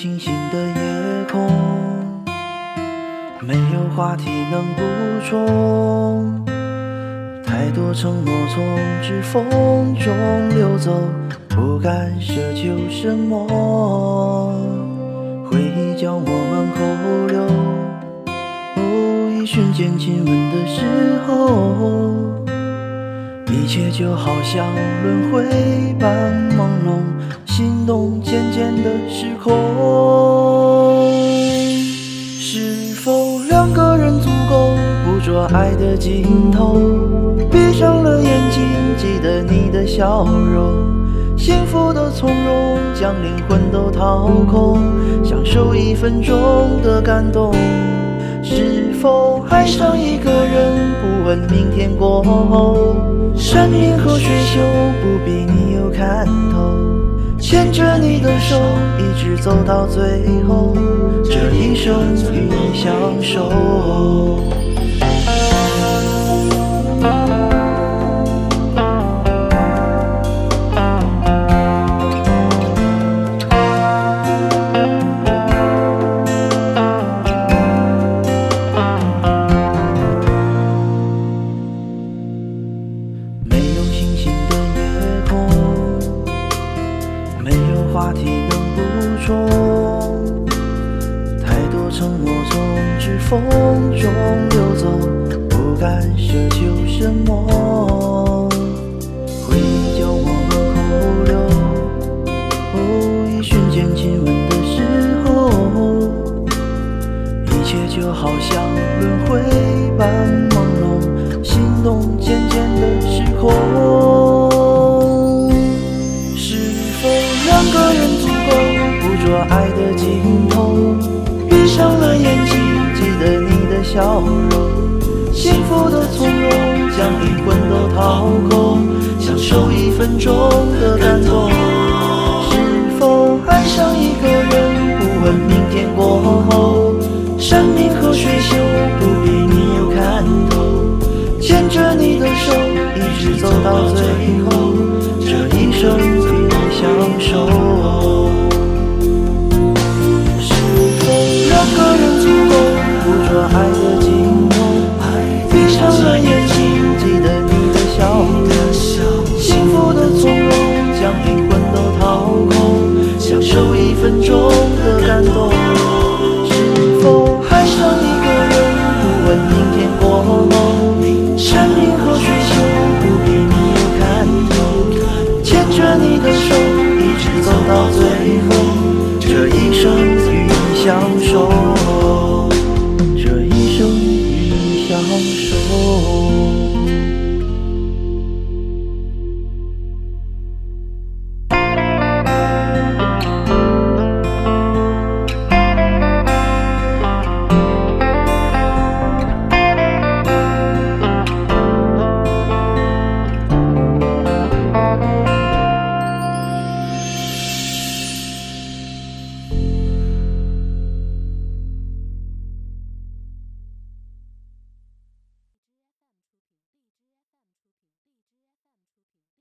星星的夜空，没有话题能补充，太多承诺从指缝中流走，不敢奢求什么。回忆将我们扣留，哦，一瞬间亲吻的时候，一切就好像轮回般朦胧，心动渐渐的失控。是否两个人足够捕捉爱的尽头？闭上了眼睛，记得你的笑容。幸福的从容，将灵魂都掏空，享受一分钟的感动。是否爱上一个人，不问明天过后？山明和水秀，不比你有看头。牵着你的手，一直走到最后，这一生与你相守。从指缝中流走，不敢奢求什么。回忆将我们扣留，哦，一瞬间亲吻的时候，一切就好像轮回般朦胧，心动渐笑容。幸福的从容，将灵魂都掏空，享受一分钟的感动。是否爱上一个人，不问明天过后？山明和水秀，不必你有看头。牵着你的手，一直走到最后，着你的手，一直走到最后，这一生与你相守。